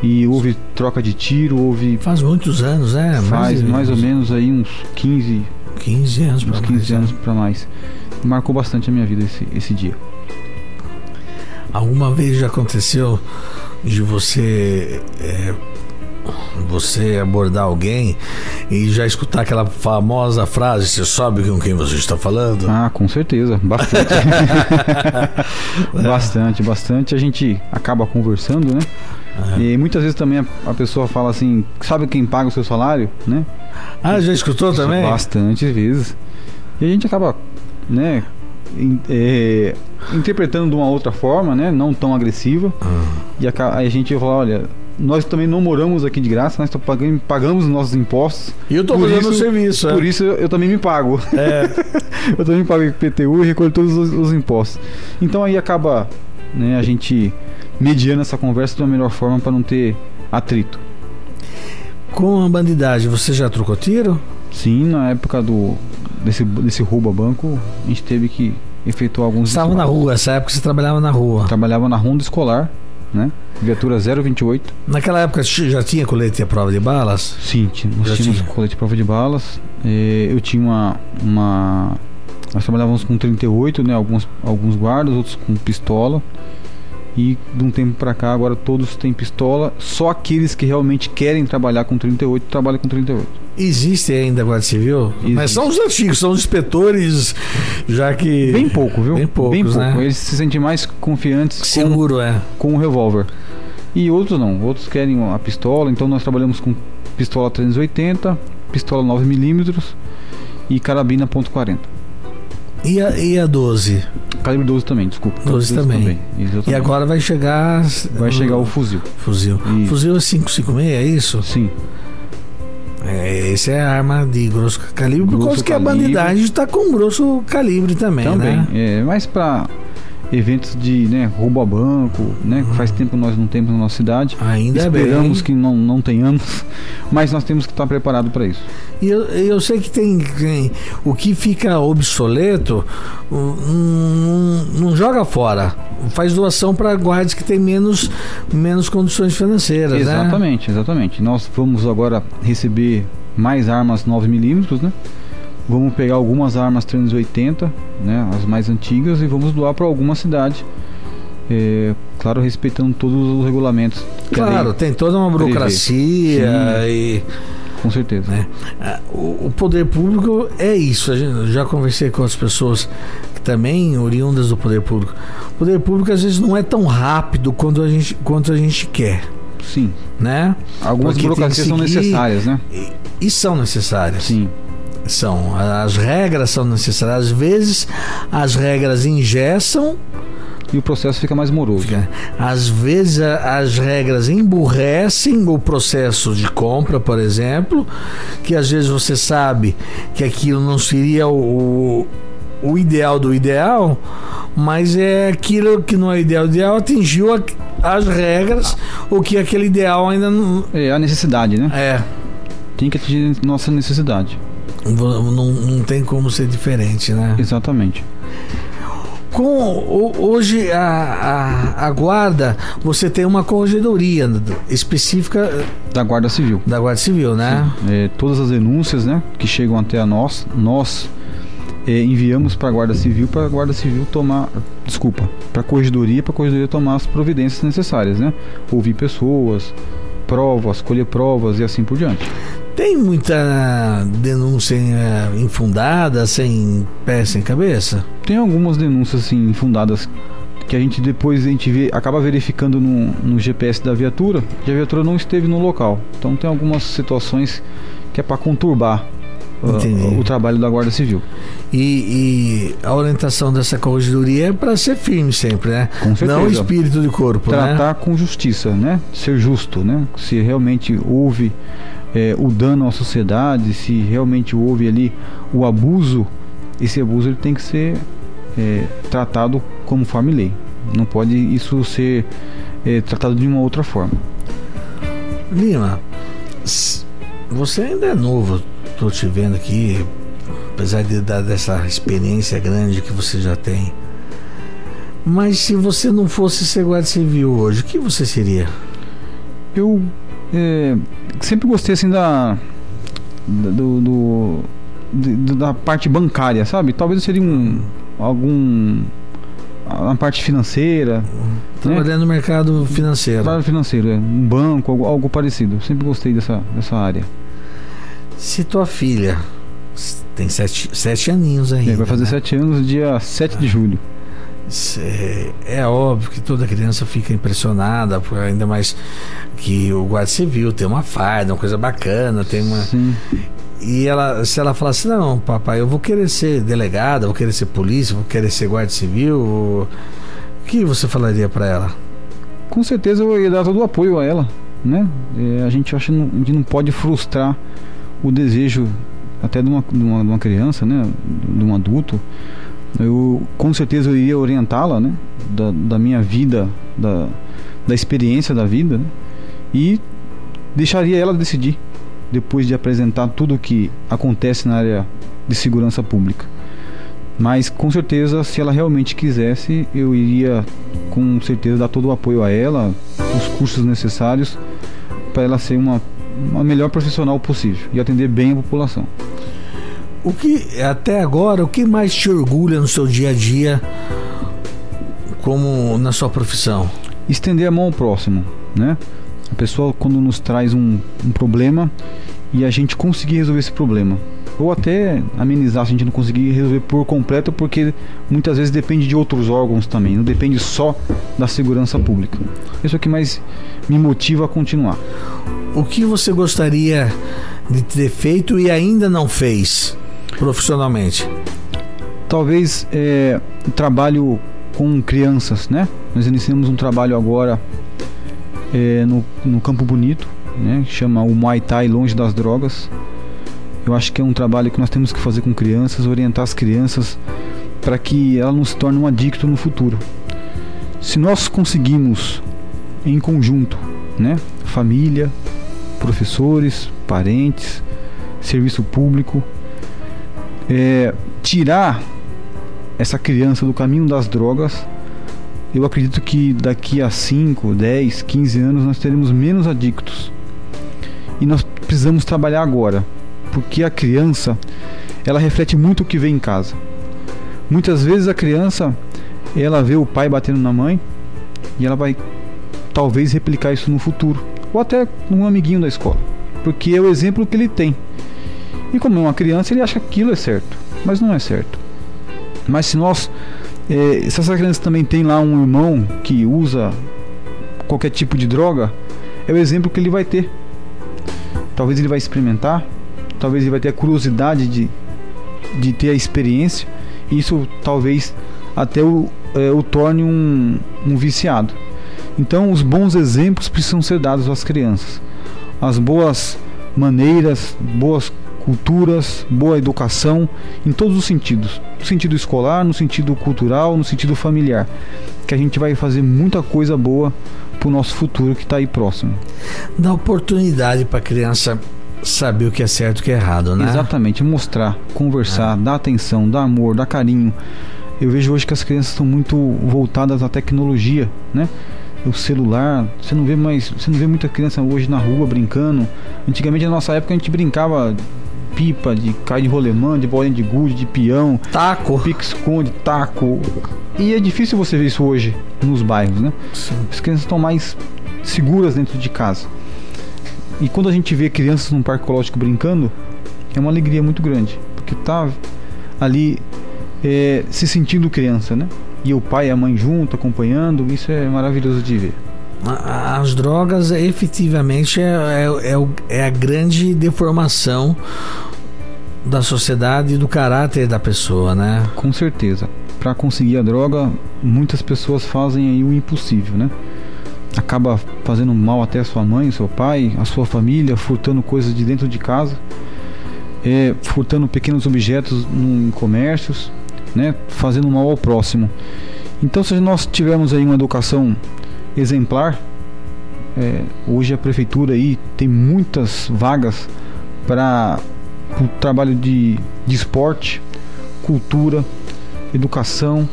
e houve troca de tiro, houve faz muitos anos, né? Faz mais, mais ou menos aí uns 15 15 anos 15 mais, anos é. para mais. Marcou bastante a minha vida esse, esse dia. Alguma vez já aconteceu de você é, você abordar alguém e já escutar aquela famosa frase: Você sabe com quem você está falando? Ah, com certeza, bastante. bastante, bastante. A gente acaba conversando, né? E muitas vezes também a, pessoa fala assim, sabe quem paga o seu salário, né? Ah, já escutou também? Bastante vezes. E a gente acaba, né, é, interpretando de uma outra forma, né, não tão agressiva. Ah. E a, a gente fala, olha, nós também não moramos aqui de graça, nós pagamos os nossos impostos. E eu Por fazendo isso- serviço, é. Por isso eu, eu também me pago. É. eu também pago IPTU e recolho todos os, os impostos. Então aí acaba né, a gente mediando essa conversa de uma melhor forma para não ter atrito. Com a bandidagem, você já trocou tiro? Sim, na época do desse, desse roubo a banco, a gente teve que efetuar alguns Estava na rua, essa época você trabalhava na rua. Trabalhava na ronda escolar, né? Viatura 028. Naquela época já tinha colete à prova de balas? Sim, nós Já tínhamos tinha. colete de prova de balas. Eh, eu tinha uma, uma. Nós trabalhávamos com 38, né? Alguns, alguns guardas, outros com pistola. E de um tempo pra cá, agora todos têm pistola. Só aqueles que realmente querem trabalhar com 38 trabalham com 38. Existe ainda a Guarda Civil? Existe. Mas são os antigos, são os inspetores, já que. Bem pouco, viu? Bem poucos, né? Eles se sentem mais confiantes com, seguro, é. com o revólver. E outros não. Outros querem a pistola. Então nós trabalhamos com pistola 380, pistola 9mm e carabina .40. E a, e a 12? Calibre 12 também, desculpa. 12 também. Exatamente. E agora vai chegar. vai chegar o fuzil. fuzil. Isso. Fuzil é 556, é isso? Sim. É, esse é a arma de grosso calibre, por Grosso causa que a calibre. bandidagem está com grosso calibre também, também. né? É, mas para eventos de né, roubo a banco, né? que Faz tempo que nós não temos na nossa cidade. Ainda Esperamos bem. que não, não tenhamos, mas nós temos que estar preparados para isso. E eu, eu sei que tem, tem- o que fica obsoleto, hum, não, não joga fora. Faz doação para guardas que têm menos, menos condições financeiras, né? Exatamente, exatamente. Nós vamos agora receber mais armas 9mm, né? Vamos pegar algumas armas 380, né? As mais antigas, e vamos doar para alguma cidade. É, claro, respeitando todos os regulamentos. Claro, tem toda uma burocracia e com certeza. né? O, poder público é isso. Eu já conversei com outras pessoas que também oriundas do poder público. O poder público às vezes não é tão rápido quanto a gente, quanto a gente quer, Sim. né? Algumas Porque burocracias são necessárias, né? E, e são necessárias. Sim. São. As regras são necessárias. Às vezes as regras engessam, E o processo fica mais moroso. fica- às vezes as regras emburrecem o processo de compra, por exemplo, que às vezes você sabe que aquilo não seria o, o ideal do ideal, mas é aquilo que não é ideal do ideal, atingiu a- as regras, o que aquele ideal ainda não. É a necessidade, né? É. Tem que atingir nossa necessidade. Não, não tem como ser diferente, né? Exatamente. Com hoje a, a, a guarda, você tem uma corregedoria específica Da Guarda Civil. da Guarda Civil, né? É, todas as denúncias né, que chegam até a nós, nós é, enviamos para a Guarda Civil para a Guarda Civil tomar, desculpa, para a Corregedoria, para a Corregedoria tomar as providências necessárias, né? Ouvir pessoas, provas, colher provas e assim por diante. Tem muita denúncia eh, infundada, sem pé, sem cabeça? Tem algumas denúncias assim fundadas que a gente depois a gente vê, acaba verificando no, no GPS da viatura que a viatura não esteve no local. Então tem algumas situações que é para conturbar uh, o trabalho da Guarda Civil. E, e a orientação dessa corregedoria é para ser firme sempre, né? Com certeza. Não espírito de corpo, né? tratar com justiça, né? Ser justo, né? Se realmente houve é, o dano à sociedade, se realmente houve ali o abuso, esse abuso ele tem que ser é, tratado conforme lei. Não pode isso ser é, tratado de uma outra forma. Lima, você ainda é novo, tô te vendo aqui, apesar de dar dessa experiência grande que você já tem. Mas se você não fosse ser guarda civil hoje, o que você seria? Eu é, sempre gostei assim da do, do- da parte bancária, sabe? Talvez eu seria um algum na parte financeira, Trabalhando no mercado financeiro. Trabalho financeiro, é. um banco, algo, algo parecido. Sempre gostei dessa, dessa área. Se tua filha tem sete, sete aninhos ainda. É, vai fazer né? sete anos, dia 7 de julho. É, é, óbvio que toda criança fica impressionada, ainda mais que o guarda civil tem uma farda, uma coisa bacana, tem uma. Sim. E ela, se ela falar assim, não, papai, eu vou querer ser delegada, vou querer ser polícia, vou querer ser guarda civil, o que você falaria para ela? Com certeza eu ia dar todo o apoio a ela, né? É, a gente acha que não, não pode frustrar o desejo até de uma, de uma, de uma criança, né? De um adulto eu com certeza eu iria orientá-la, né? Da, da, minha vida, da, da experiência da vida, né? e deixaria ela decidir depois de apresentar tudo o que acontece na área de segurança pública. Mas com certeza, se ela realmente quisesse, eu iria com certeza dar todo o apoio a ela, os cursos necessários para ela ser uma, uma melhor profissional possível e atender bem a população. O que até agora, o que mais te orgulha no seu dia a dia como na sua profissão? Estender a mão ao próximo, né? A pessoa quando nos traz um, um problema e a gente conseguir resolver esse problema ou até amenizar se a gente não conseguir resolver por completo, porque muitas vezes depende de outros órgãos também, não depende só da segurança pública. Isso é o que mais me motiva a continuar. O que você gostaria de ter feito e ainda não fez? Profissionalmente? Talvez é, trabalho com crianças, né? Nós iniciamos um trabalho agora é, no, no Campo Bonito, né? Que chama o Muay Thai Longe das Drogas. Eu acho que é um trabalho que nós temos que fazer com crianças, orientar as crianças para que ela não se torne um adicto no futuro. Se nós conseguimos em conjunto, né? Família, professores, parentes, serviço público, é, tirar essa criança do caminho das drogas, eu acredito que daqui a 5, 10, 15 anos nós teremos menos adictos. E nós precisamos trabalhar agora, porque a criança, ela reflete muito o que vê em casa. Muitas vezes a criança, ela vê o pai batendo na mãe e ela vai talvez replicar isso no futuro, ou até num amiguinho da escola, porque é o exemplo que ele tem. E como é uma criança, ele acha que aquilo é certo, mas não é certo. Mas se nós, é, se essa criança também tem lá um irmão que usa qualquer tipo de droga, é o exemplo que ele vai ter. Talvez ele vai experimentar, talvez ele vai ter a curiosidade de, de ter a experiência, isso talvez até o, é, o torne um, um viciado. Então, os bons exemplos precisam ser dados às crianças. As boas maneiras, boas culturas, boa educação em todos os sentidos, no sentido escolar, no sentido cultural, no sentido familiar, que a gente vai fazer muita coisa boa para o nosso futuro que está aí próximo. Dá oportunidade para a criança saber o que é certo e o que é errado, né? Exatamente, mostrar, conversar, é. dar atenção, dar amor, dar carinho. Eu vejo hoje que as crianças estão muito voltadas à tecnologia, né? o celular. Você não vê mais, você não vê muita criança hoje na rua brincando. Antigamente na nossa época a gente brincava pipa, de cai de rolemã, de bolinha de gude, de peão, taco, pique-esconde, taco. E é difícil você ver isso hoje nos bairros, né? Sim. As crianças estão mais seguras dentro de casa. E quando a gente vê crianças num parque ecológico brincando, é uma alegria muito grande, porque tá ali é, se sentindo criança, né? E o pai e a mãe junto, acompanhando, isso é maravilhoso de ver. As drogas efetivamente é, é, é, é a grande deformação da sociedade e do caráter da pessoa, né? Com certeza. Para conseguir a droga, muitas pessoas fazem aí o impossível, né? Acaba fazendo mal até a sua mãe, seu pai, a sua família, furtando coisas de dentro de casa, é, furtando pequenos objetos em comércios, né? Fazendo mal ao próximo. Então, se nós tivermos aí uma educação exemplar, é, hoje a prefeitura aí tem muitas vagas para o trabalho de, de esporte, cultura, educação.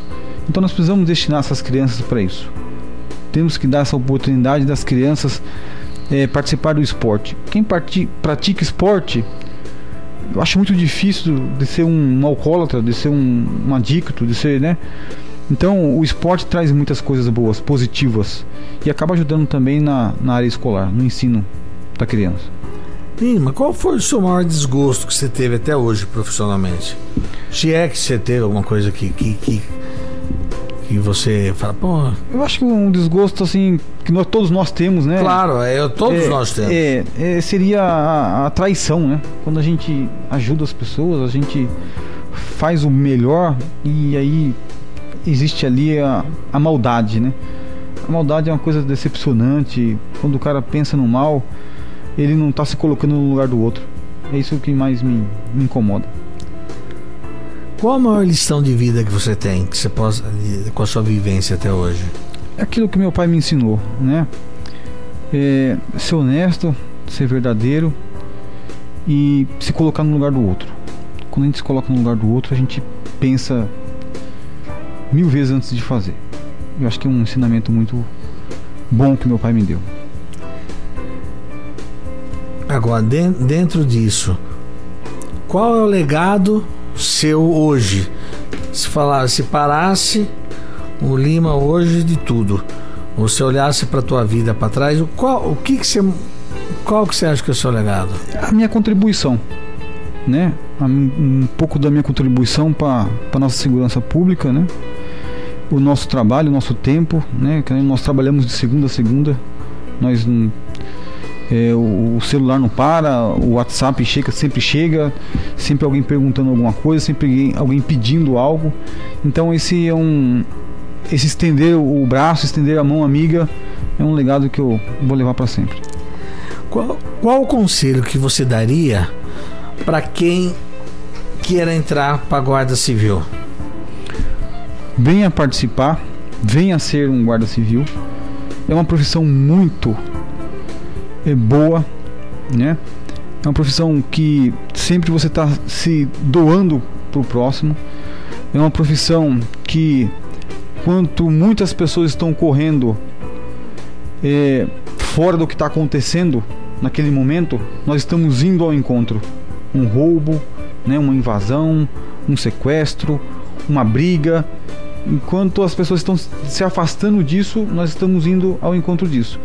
Então nós precisamos destinar essas crianças para isso. Temos que dar essa oportunidade das crianças é, participar do esporte. Quem pratica esporte, eu acho muito difícil de ser um, um alcoólatra, de ser um, um adicto, de ser, né? Então o esporte traz muitas coisas boas, positivas, e acaba ajudando também na, na área escolar, no ensino da criança. Lima, qual foi o seu maior desgosto que você teve até hoje profissionalmente? Se é que você teve alguma coisa que, que, que, que você fala, pô. Eu acho que um desgosto assim que nós, todos nós temos, né? Claro, é, todos é, nós temos. É, é, seria a, a, traição, né? Quando a gente ajuda as pessoas, a gente faz o melhor e aí existe ali a, a maldade, né? A maldade é uma coisa decepcionante. Quando o cara pensa no mal, ele não está se colocando no lugar do outro. É isso que mais me, me incomoda. Qual a maior lição de vida que você tem, que você possa, com a sua vivência até hoje? É aquilo que meu pai me ensinou, né? É ser honesto, ser verdadeiro e se colocar no lugar do outro. Quando a gente se coloca no lugar do outro, a gente pensa mil vezes antes de fazer. Eu acho que é um ensinamento muito bom que meu pai me deu. Agora, dentro disso, qual é o legado seu hoje? Se falar, se parasse o Lima hoje de tudo, você olhasse para tua vida para trás, qual, o que que você, qual que você acha que é o seu legado? A minha contribuição, né? Um pouco da minha contribuição para a nossa segurança pública, né? O nosso trabalho, o nosso tempo, né? Nós trabalhamos de segunda a segunda, nós é, o, celular não para, o WhatsApp chega, sempre chega, sempre alguém perguntando alguma coisa, sempre alguém, alguém pedindo algo. Então esse é um esse estender o braço, estender a mão amiga é um legado que eu vou levar para sempre. Qual, qual o conselho que você daria para quem queira entrar para a Guarda Civil? Venha participar, venha ser um guarda civil. É uma profissão muito é boa, né? É uma profissão que sempre você está se doando para o próximo. É uma profissão que, quanto muitas pessoas estão correndo é, fora do que está acontecendo naquele momento, nós estamos indo ao encontro. Um roubo, né, uma invasão, um sequestro, uma briga. Enquanto as pessoas estão se afastando disso, nós estamos indo ao encontro disso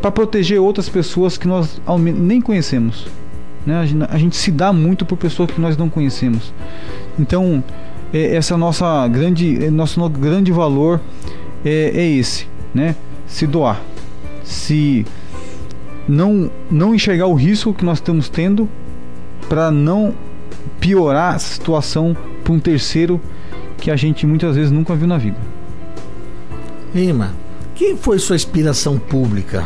para proteger outras pessoas que nós nem conhecemos. Né? A, gente, se dá muito por pessoas que nós não conhecemos. Então, é, essa nossa grande, é, nosso grande valor é, é esse, né? Se doar, se não não enxergar o risco que nós estamos tendo para não piorar a situação para um terceiro que a gente muitas vezes nunca viu na vida. Irmã, quem foi sua inspiração pública?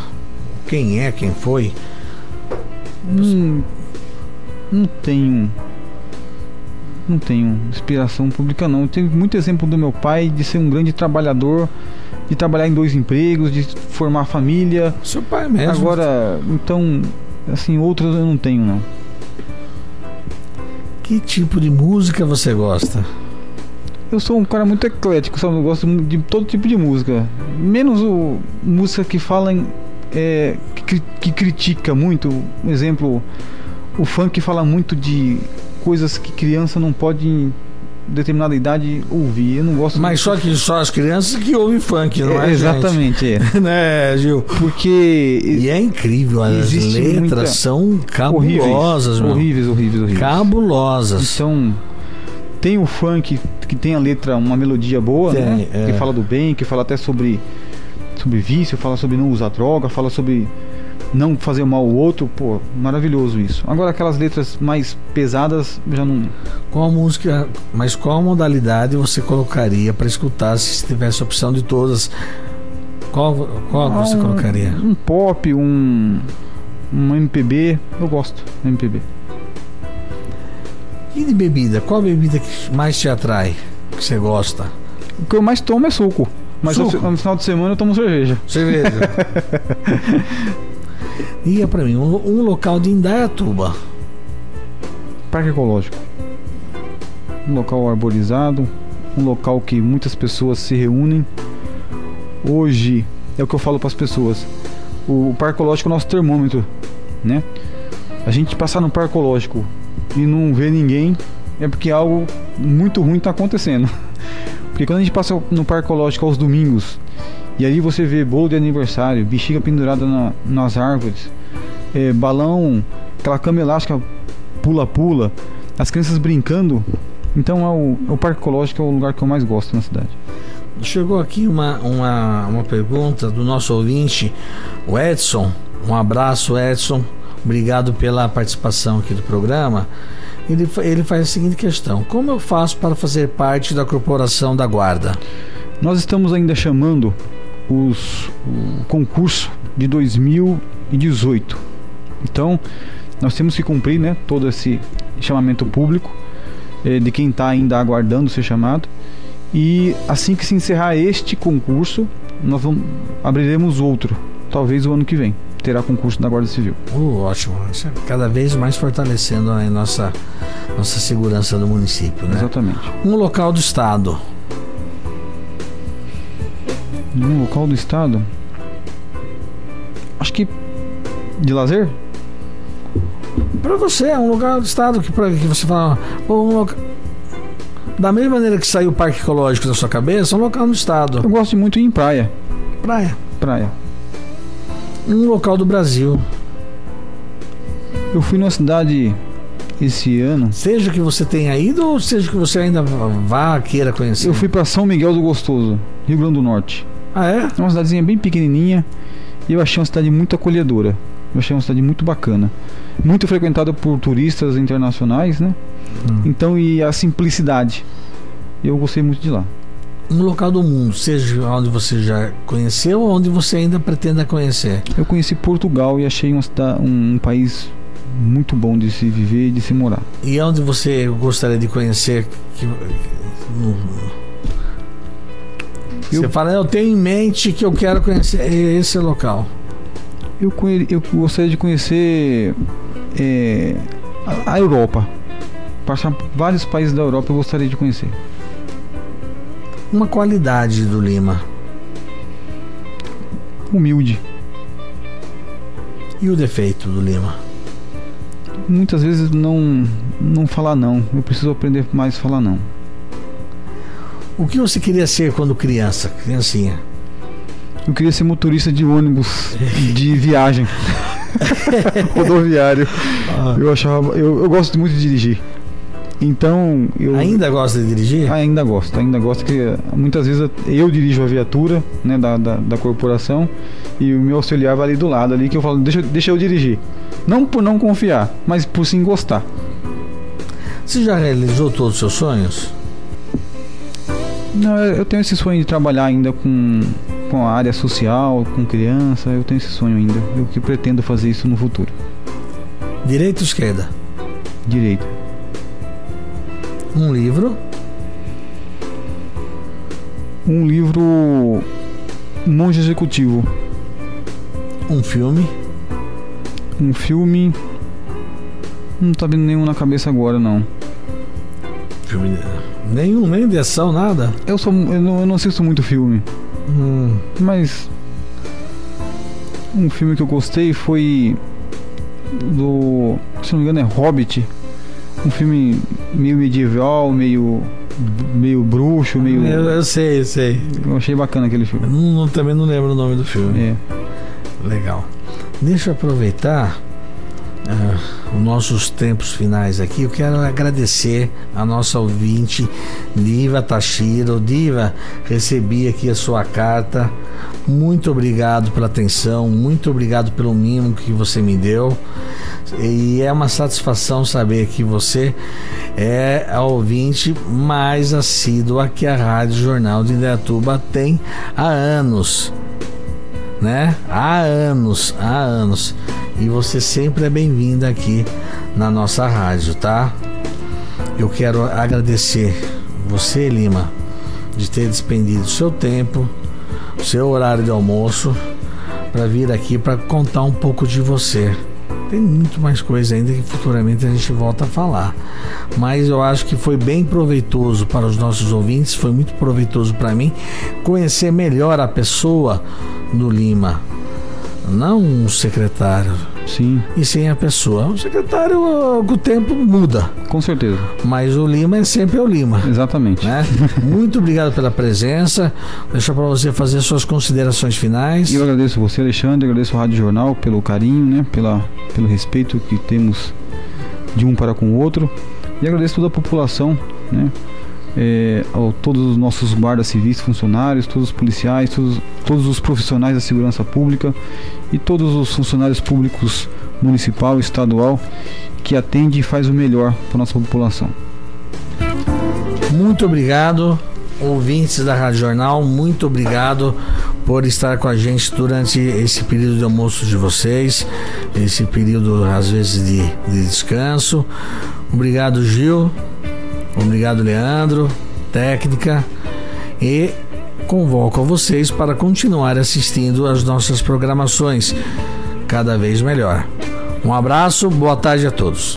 quem é, quem foi? Hum, não tenho. Não tenho inspiração pública não. Eu tenho muito exemplo do meu pai de ser um grande trabalhador, de trabalhar em dois empregos, de formar família. Seu pai mesmo. Agora, então, assim, outros eu não tenho não. Que tipo de música você gosta? Eu sou um cara muito eclético, sabe? Eu gosto de todo tipo de música. Menos o música que fala em é, que, que, critica muito, um exemplo, o funk fala muito de coisas que criança não pode em determinada idade ouvir. Eu não gosto. Mas só que só as crianças que ouvem funk, não é? é exatamente, é. né, Gil? Porque e é incrível, as letras são cabulosas, horríveis, horríveis, horríveis, horríveis. Cabulosas. Então tem o funk que tem a letra, uma melodia boa, tem, né? É. Que fala do bem, que fala até sobre sobre vício, fala sobre não usar droga, fala sobre não fazer mal ao outro, pô, maravilhoso isso. Agora aquelas letras mais pesadas já não. Qual música, mas qual modalidade você colocaria para escutar se tivesse a opção de todas? Qual, qual ah, você colocaria? Um pop, um um MPB, eu gosto, MPB. E de bebida? Qual bebida que mais te atrai? Que você gosta? O que eu mais tomo é suco. Mas no, no final de semana eu tomo cerveja. Cerveja. Diga pra mim, um, um, local de Indaiatuba. Parque Ecológico. Um local arborizado, um local que muitas pessoas se reúnem. Hoje é o que eu falo para as pessoas. O Parque Ecológico é o nosso termômetro, né? A gente passar no Parque Ecológico e não ver ninguém é porque algo muito ruim está acontecendo. Porque quando a gente passa no Parque Ecológico aos domingos e ali você vê bolo de aniversário, bexiga pendurada na, nas árvores, é, balão, aquela cama elástica pula-pula, as crianças brincando. Então é o, é o Parque Ecológico é o lugar que eu mais gosto na cidade. Chegou aqui uma, uma, uma pergunta do nosso ouvinte, o Edson. Um abraço, Edson. Obrigado pela participação aqui do programa. Ele, ele faz a seguinte questão: Como eu faço para fazer parte da corporação da Guarda? Nós estamos ainda chamando os, o concurso de 2018. Então, nós temos que cumprir né, todo esse chamamento público eh, de quem está ainda aguardando ser chamado. E assim que se encerrar este concurso, nós vamos, abriremos outro, talvez o ano que vem. Terá concurso da Guarda Civil. Uh, ótimo. Isso é cada vez mais fortalecendo a nossa, nossa segurança do município. Né? Exatamente. Um local do Estado. Um local do Estado? Acho que de lazer? Para você, é um lugar do Estado que, pra, que você fala. Um loca... Da mesma maneira que saiu o Parque Ecológico da sua cabeça, é um local no Estado. Eu gosto muito de ir em praia. Praia. Praia. Um local do Brasil. Eu fui numa cidade esse ano. Seja que você tenha ido ou seja que você ainda vá, queira conhecer. Eu fui para São Miguel do Gostoso, Rio Grande do Norte. Ah, é? É uma cidadezinha bem pequenininha e eu achei uma cidade muito acolhedora. Eu achei uma cidade muito bacana. Muito frequentada por turistas internacionais, né? Hum. Então, e a simplicidade. Eu gostei muito de lá. Um local do mundo, seja onde você já conheceu ou onde você ainda pretenda conhecer? Eu conheci Portugal e achei cidade, um, um país muito bom de se viver e de se morar. E onde você gostaria de conhecer? Que, eu, você fala, eu tenho em mente que eu quero conhecer esse local. Eu, eu gostaria de conhecer é, a Europa. Passar vários países da Europa eu gostaria de conhecer. Uma qualidade do Lima. Humilde. E o defeito do Lima? Muitas vezes não não falar não. Eu preciso aprender mais a falar não. O que você queria ser quando criança, criancinha? Eu queria ser motorista de ônibus de viagem. Rodoviário. Ah. Eu achava. Eu, eu gosto muito de dirigir. Então, eu. Ainda gosta de dirigir? Ainda gosto, ainda gosto que muitas vezes eu dirijo a viatura né, da, da, da corporação e o meu auxiliar vai ali do lado ali que eu falo, deixa, deixa eu dirigir. Não por não confiar, mas por sim gostar. Você já realizou todos os seus sonhos? Não, eu tenho esse sonho de trabalhar ainda com, com a área social, com criança. Eu tenho esse sonho ainda. Eu que pretendo fazer isso no futuro. Direita ou esquerda? Direita. Um livro? Um livro Monge Executivo. Um filme? Um filme. Não tá vindo nenhum na cabeça agora não. Filme. Nenhum, nem de ação, nada? Eu sou. Eu não, eu não assisto muito filme. Hum. Mas. Um filme que eu gostei foi. Do. Se não me engano é Hobbit. Um filme meio medieval, meio. meio bruxo, meio. Eu, eu sei, eu sei. Eu achei bacana aquele filme. Não, também não lembro o nome do filme. É. Legal. Deixa eu aproveitar uh, os nossos tempos finais aqui, eu quero agradecer a nossa ouvinte, Diva Tashiro. Diva, recebi aqui a sua carta. Muito obrigado pela atenção, muito obrigado pelo mimo que você me deu. E é uma satisfação saber que você é a ouvinte mais assídua que a Rádio Jornal de Indaiatuba tem há anos. Né? Há anos, há anos e você sempre é bem-vinda aqui na nossa rádio, tá? Eu quero agradecer você, Lima, de ter despendido seu tempo, seu horário de almoço para vir aqui para contar um pouco de você. Tem muito mais coisa ainda que futuramente a gente volta a falar. Mas eu acho que foi bem proveitoso para os nossos ouvintes, foi muito proveitoso para mim conhecer melhor a pessoa do Lima, não um secretário. Sim. E sim a pessoa. O secretário, o tempo muda. Com certeza. Mas o Lima é sempre o Lima. Exatamente. Né? Muito obrigado pela presença. Deixa para você fazer suas considerações finais. Eu agradeço você, Alexandre, agradeço o Rádio Jornal pelo carinho, né? Pela, pelo respeito que temos de um para com o outro. E agradeço toda a população, né? É, a todos os nossos guardas civis, funcionários, todos os policiais, todos, todos os profissionais da segurança pública e todos os funcionários públicos municipal estadual que atende e faz o melhor para nossa população. Muito obrigado, ouvintes da Rádio Jornal, muito obrigado por estar com a gente durante esse período de almoço de vocês, esse período às vezes de, de descanso. Obrigado, Gil. Obrigado, Leandro, técnica. E convoco a vocês para continuar assistindo às nossas programações cada vez melhor. Um abraço, boa tarde a todos.